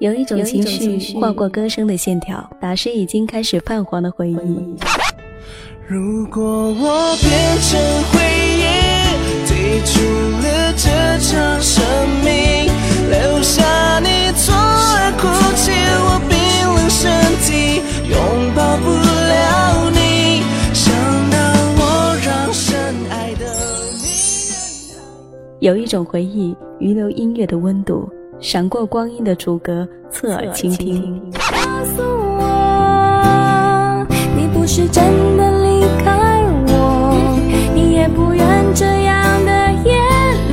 有一种情绪划过歌声的线条，打湿已经开始泛黄的回忆。如果我变成回忆，退出了这场生命，留下你错而哭泣，我冰冷身体拥抱不了你，想到我让深爱的你。有一种回忆，遗留音乐的温度。闪过光阴的主歌，侧耳倾听。告诉我，你不是真的离开我，你也不愿这样的夜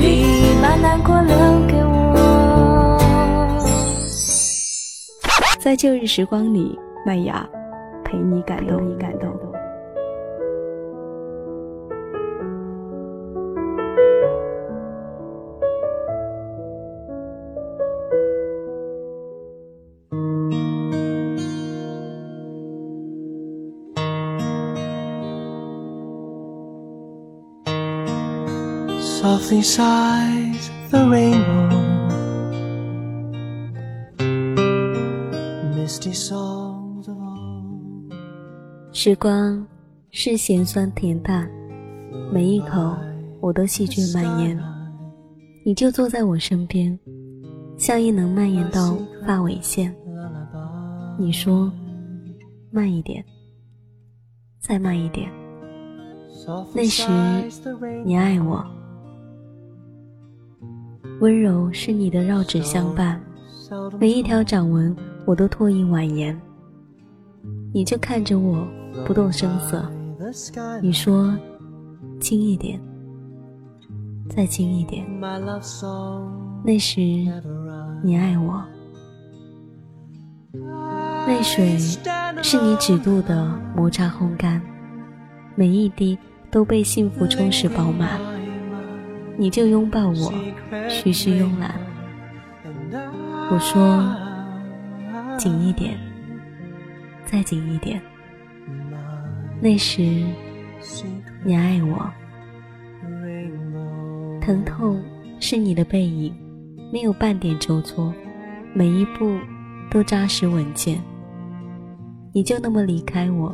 里把难过留给我。在旧日时光里，麦芽陪你感动，你感动。Softly sighs the rainbow. Misty songs of old. 时光是咸酸甜淡，每一口我都细菌蔓延。你就坐在我身边，笑意能蔓延到发尾线。你说慢一点，再慢一点。那时你爱我。温柔是你的绕指相伴，每一条掌纹我都拓印婉言。你就看着我，不动声色。你说：“轻一点，再轻一点。”那时你爱我，泪水是你指肚的摩擦烘干，每一滴都被幸福充实饱满。你就拥抱我，徐徐慵懒。我说：紧一点，再紧一点。那时你爱我，疼痛是你的背影，没有半点筹措，每一步都扎实稳健。你就那么离开我，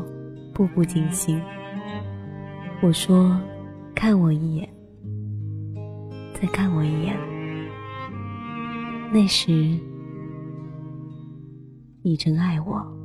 步步惊心。我说：看我一眼。再看我一眼，那时你真爱我。